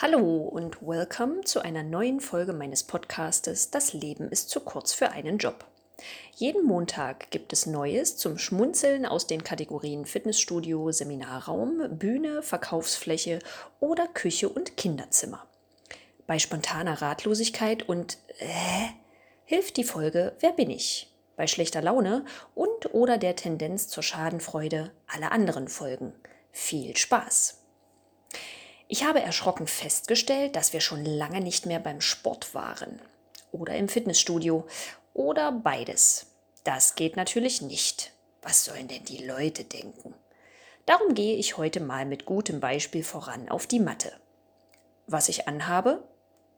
Hallo und welcome zu einer neuen Folge meines Podcastes Das Leben ist zu kurz für einen Job. Jeden Montag gibt es Neues zum Schmunzeln aus den Kategorien Fitnessstudio, Seminarraum, Bühne, Verkaufsfläche oder Küche und Kinderzimmer. Bei spontaner Ratlosigkeit und äh, hilft die Folge Wer bin ich? Bei schlechter Laune und oder der Tendenz zur Schadenfreude alle anderen Folgen. Viel Spaß! Ich habe erschrocken festgestellt, dass wir schon lange nicht mehr beim Sport waren oder im Fitnessstudio oder beides. Das geht natürlich nicht. Was sollen denn die Leute denken? Darum gehe ich heute mal mit gutem Beispiel voran auf die Matte. Was ich anhabe?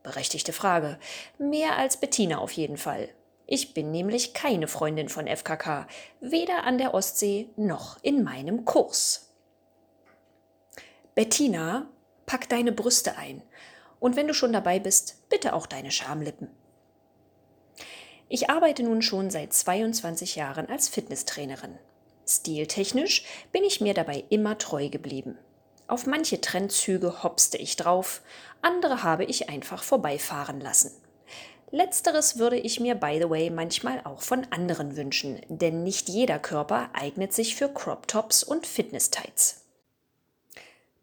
Berechtigte Frage. Mehr als Bettina auf jeden Fall. Ich bin nämlich keine Freundin von FKK, weder an der Ostsee noch in meinem Kurs. Bettina Pack deine Brüste ein. Und wenn du schon dabei bist, bitte auch deine Schamlippen. Ich arbeite nun schon seit 22 Jahren als Fitnesstrainerin. Stiltechnisch bin ich mir dabei immer treu geblieben. Auf manche Trendzüge hopste ich drauf, andere habe ich einfach vorbeifahren lassen. Letzteres würde ich mir, by the way, manchmal auch von anderen wünschen, denn nicht jeder Körper eignet sich für Crop Tops und Fitness-Tights.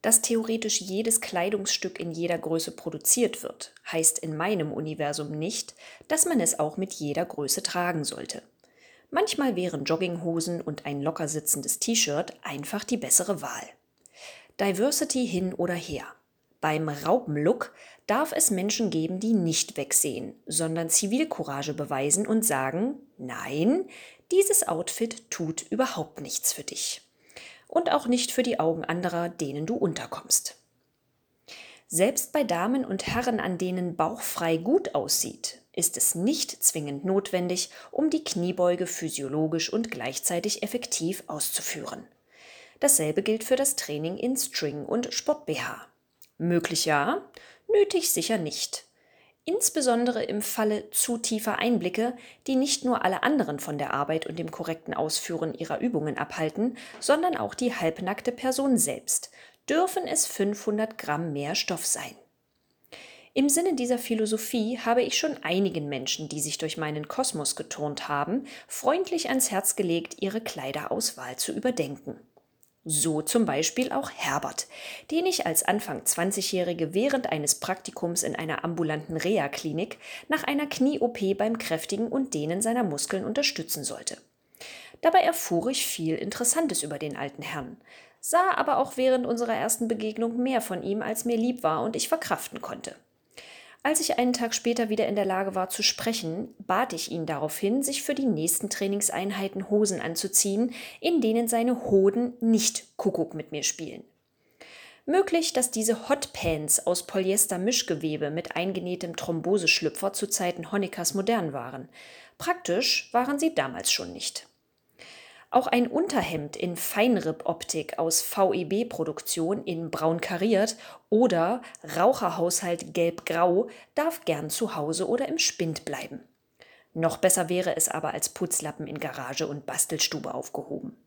Dass theoretisch jedes Kleidungsstück in jeder Größe produziert wird, heißt in meinem Universum nicht, dass man es auch mit jeder Größe tragen sollte. Manchmal wären Jogginghosen und ein locker sitzendes T-Shirt einfach die bessere Wahl. Diversity hin oder her. Beim Raupenlook darf es Menschen geben, die nicht wegsehen, sondern Zivilcourage beweisen und sagen, nein, dieses Outfit tut überhaupt nichts für dich und auch nicht für die Augen anderer, denen du unterkommst. Selbst bei Damen und Herren, an denen bauchfrei gut aussieht, ist es nicht zwingend notwendig, um die Kniebeuge physiologisch und gleichzeitig effektiv auszuführen. Dasselbe gilt für das Training in String und Sport-BH. Möglich ja, nötig sicher nicht insbesondere im Falle zu tiefer Einblicke, die nicht nur alle anderen von der Arbeit und dem korrekten Ausführen ihrer Übungen abhalten, sondern auch die halbnackte Person selbst, dürfen es 500 Gramm mehr Stoff sein. Im Sinne dieser Philosophie habe ich schon einigen Menschen, die sich durch meinen Kosmos geturnt haben, freundlich ans Herz gelegt, ihre Kleiderauswahl zu überdenken. So zum Beispiel auch Herbert, den ich als Anfang 20-Jährige während eines Praktikums in einer ambulanten Reha-Klinik nach einer Knie-OP beim Kräftigen und Dehnen seiner Muskeln unterstützen sollte. Dabei erfuhr ich viel Interessantes über den alten Herrn, sah aber auch während unserer ersten Begegnung mehr von ihm, als mir lieb war und ich verkraften konnte. Als ich einen Tag später wieder in der Lage war zu sprechen, bat ich ihn daraufhin, sich für die nächsten Trainingseinheiten Hosen anzuziehen, in denen seine Hoden nicht Kuckuck mit mir spielen. Möglich, dass diese Hotpants aus Polyester-Mischgewebe mit eingenähtem Thromboseschlüpfer zu Zeiten Honeckers modern waren. Praktisch waren sie damals schon nicht. Auch ein Unterhemd in Feinripp-Optik aus VEB-Produktion in braun kariert oder Raucherhaushalt gelb-grau darf gern zu Hause oder im Spind bleiben. Noch besser wäre es aber als Putzlappen in Garage und Bastelstube aufgehoben.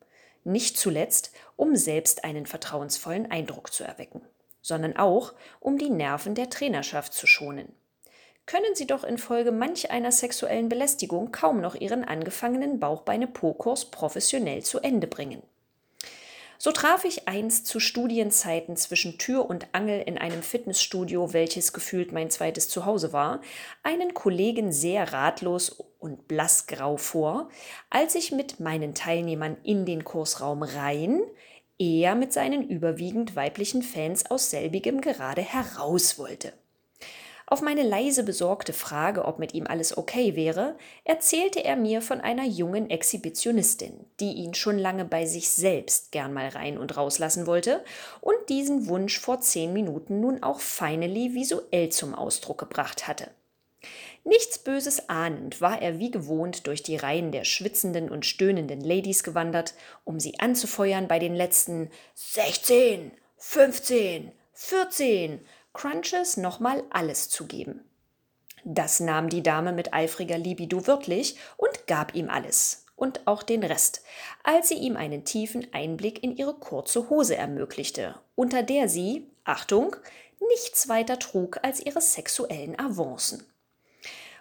Nicht zuletzt, um selbst einen vertrauensvollen Eindruck zu erwecken, sondern auch, um die Nerven der Trainerschaft zu schonen können sie doch infolge manch einer sexuellen Belästigung kaum noch ihren angefangenen Bauchbeine-Po-Kurs professionell zu Ende bringen. So traf ich einst zu Studienzeiten zwischen Tür und Angel in einem Fitnessstudio, welches gefühlt mein zweites Zuhause war, einen Kollegen sehr ratlos und blassgrau vor, als ich mit meinen Teilnehmern in den Kursraum rein, eher mit seinen überwiegend weiblichen Fans aus selbigem gerade heraus wollte. Auf meine leise besorgte Frage, ob mit ihm alles okay wäre, erzählte er mir von einer jungen Exhibitionistin, die ihn schon lange bei sich selbst gern mal rein und rauslassen wollte und diesen Wunsch vor zehn Minuten nun auch finally visuell zum Ausdruck gebracht hatte. Nichts Böses ahnend war er wie gewohnt durch die Reihen der schwitzenden und stöhnenden Ladies gewandert, um sie anzufeuern bei den letzten 16, 15, 14, Crunches nochmal alles zu geben. Das nahm die Dame mit eifriger Libido wirklich und gab ihm alles und auch den Rest, als sie ihm einen tiefen Einblick in ihre kurze Hose ermöglichte, unter der sie, Achtung, nichts weiter trug als ihre sexuellen Avancen.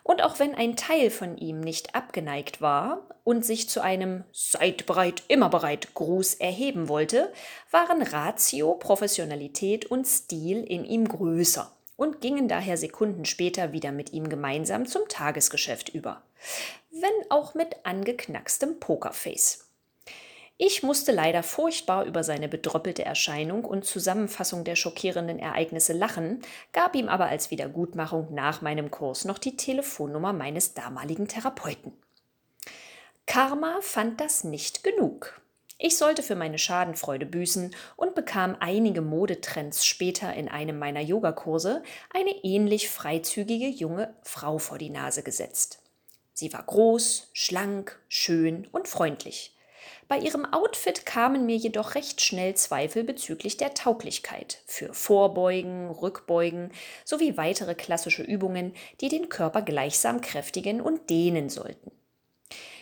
Und auch wenn ein Teil von ihm nicht abgeneigt war und sich zu einem Seid bereit, immer bereit Gruß erheben wollte, waren Ratio, Professionalität und Stil in ihm größer und gingen daher Sekunden später wieder mit ihm gemeinsam zum Tagesgeschäft über. Wenn auch mit angeknackstem Pokerface. Ich musste leider furchtbar über seine bedröppelte Erscheinung und Zusammenfassung der schockierenden Ereignisse lachen, gab ihm aber als Wiedergutmachung nach meinem Kurs noch die Telefonnummer meines damaligen Therapeuten. Karma fand das nicht genug. Ich sollte für meine Schadenfreude büßen und bekam einige Modetrends später in einem meiner Yogakurse eine ähnlich freizügige junge Frau vor die Nase gesetzt. Sie war groß, schlank, schön und freundlich. Bei ihrem Outfit kamen mir jedoch recht schnell Zweifel bezüglich der Tauglichkeit für Vorbeugen, Rückbeugen sowie weitere klassische Übungen, die den Körper gleichsam kräftigen und dehnen sollten.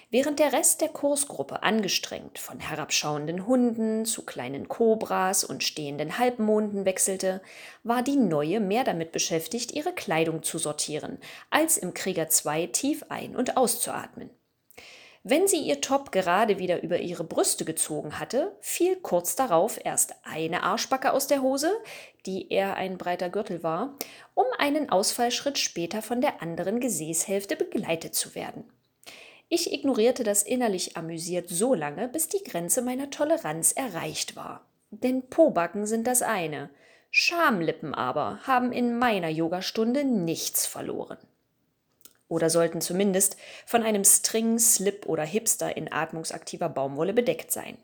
Während der Rest der Kursgruppe angestrengt von herabschauenden Hunden zu kleinen Kobras und stehenden Halbmonden wechselte, war die neue mehr damit beschäftigt, ihre Kleidung zu sortieren, als im Krieger 2 tief ein- und auszuatmen. Wenn sie ihr Top gerade wieder über ihre Brüste gezogen hatte, fiel kurz darauf erst eine Arschbacke aus der Hose, die eher ein breiter Gürtel war, um einen Ausfallschritt später von der anderen Gesäßhälfte begleitet zu werden. Ich ignorierte das innerlich amüsiert so lange, bis die Grenze meiner Toleranz erreicht war. Denn Pobacken sind das eine, Schamlippen aber haben in meiner Yogastunde nichts verloren oder sollten zumindest von einem String, Slip oder Hipster in atmungsaktiver Baumwolle bedeckt sein.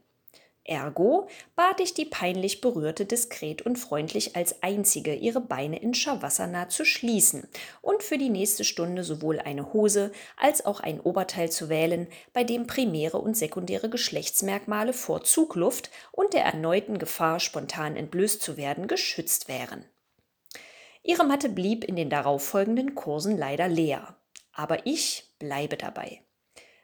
Ergo bat ich die peinlich Berührte diskret und freundlich als einzige ihre Beine in Shavasana zu schließen und für die nächste Stunde sowohl eine Hose als auch ein Oberteil zu wählen, bei dem primäre und sekundäre Geschlechtsmerkmale vor Zugluft und der erneuten Gefahr, spontan entblößt zu werden, geschützt wären. Ihre Matte blieb in den darauffolgenden Kursen leider leer. Aber ich bleibe dabei.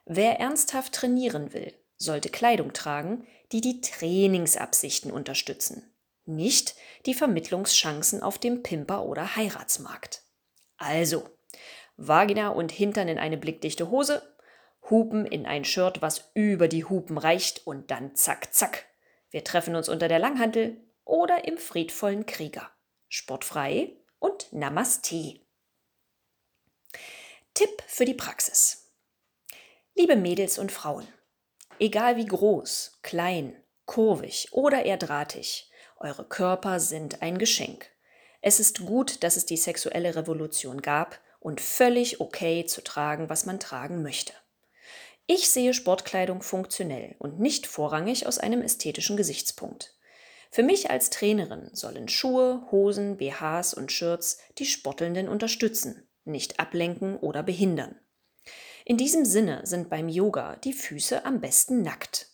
Wer ernsthaft trainieren will, sollte Kleidung tragen, die die Trainingsabsichten unterstützen, nicht die Vermittlungschancen auf dem Pimper- oder Heiratsmarkt. Also, Vagina und Hintern in eine blickdichte Hose, Hupen in ein Shirt, was über die Hupen reicht und dann zack, zack. Wir treffen uns unter der Langhantel oder im friedvollen Krieger. Sportfrei und Namaste. Tipp für die Praxis. Liebe Mädels und Frauen, egal wie groß, klein, kurvig oder eher drahtig, eure Körper sind ein Geschenk. Es ist gut, dass es die sexuelle Revolution gab und völlig okay zu tragen, was man tragen möchte. Ich sehe Sportkleidung funktionell und nicht vorrangig aus einem ästhetischen Gesichtspunkt. Für mich als Trainerin sollen Schuhe, Hosen, BHs und Shirts die Sportelnden unterstützen, nicht ablenken oder behindern. In diesem Sinne sind beim Yoga die Füße am besten nackt.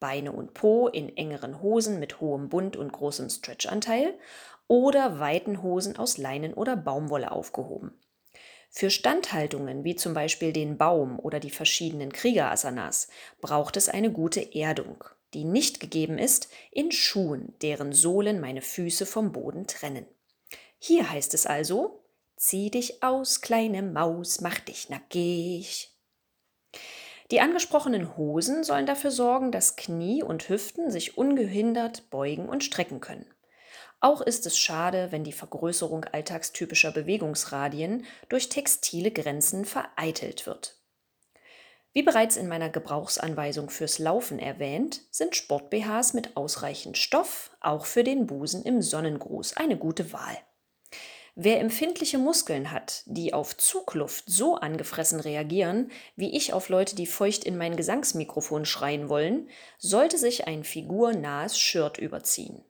Beine und Po in engeren Hosen mit hohem Bund und großem Stretchanteil oder weiten Hosen aus Leinen oder Baumwolle aufgehoben. Für Standhaltungen wie zum Beispiel den Baum oder die verschiedenen Kriegerasanas braucht es eine gute Erdung, die nicht gegeben ist in Schuhen, deren Sohlen meine Füße vom Boden trennen. Hier heißt es also, Zieh dich aus, kleine Maus, mach dich nackig. Die angesprochenen Hosen sollen dafür sorgen, dass Knie und Hüften sich ungehindert beugen und strecken können. Auch ist es schade, wenn die Vergrößerung alltagstypischer Bewegungsradien durch textile Grenzen vereitelt wird. Wie bereits in meiner Gebrauchsanweisung fürs Laufen erwähnt, sind Sport-BHs mit ausreichend Stoff auch für den Busen im Sonnengruß eine gute Wahl. Wer empfindliche Muskeln hat, die auf Zugluft so angefressen reagieren, wie ich auf Leute, die feucht in mein Gesangsmikrofon schreien wollen, sollte sich ein figurnahes Shirt überziehen.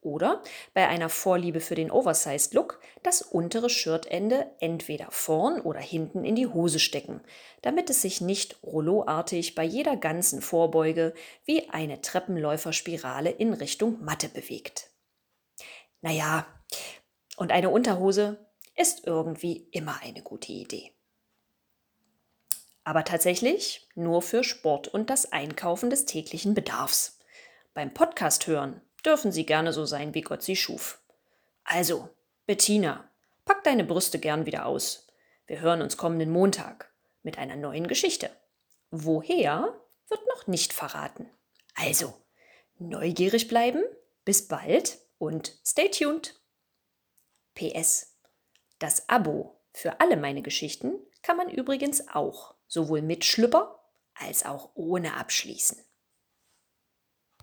Oder bei einer Vorliebe für den Oversized Look das untere Shirtende entweder vorn oder hinten in die Hose stecken, damit es sich nicht rouleauartig bei jeder ganzen Vorbeuge wie eine Treppenläuferspirale in Richtung Matte bewegt. Naja, und eine Unterhose ist irgendwie immer eine gute Idee. Aber tatsächlich nur für Sport und das Einkaufen des täglichen Bedarfs. Beim Podcast hören dürfen Sie gerne so sein, wie Gott Sie schuf. Also, Bettina, pack deine Brüste gern wieder aus. Wir hören uns kommenden Montag mit einer neuen Geschichte. Woher wird noch nicht verraten. Also, neugierig bleiben, bis bald und stay tuned. PS. Das Abo für alle meine Geschichten kann man übrigens auch sowohl mit Schlüpper als auch ohne abschließen.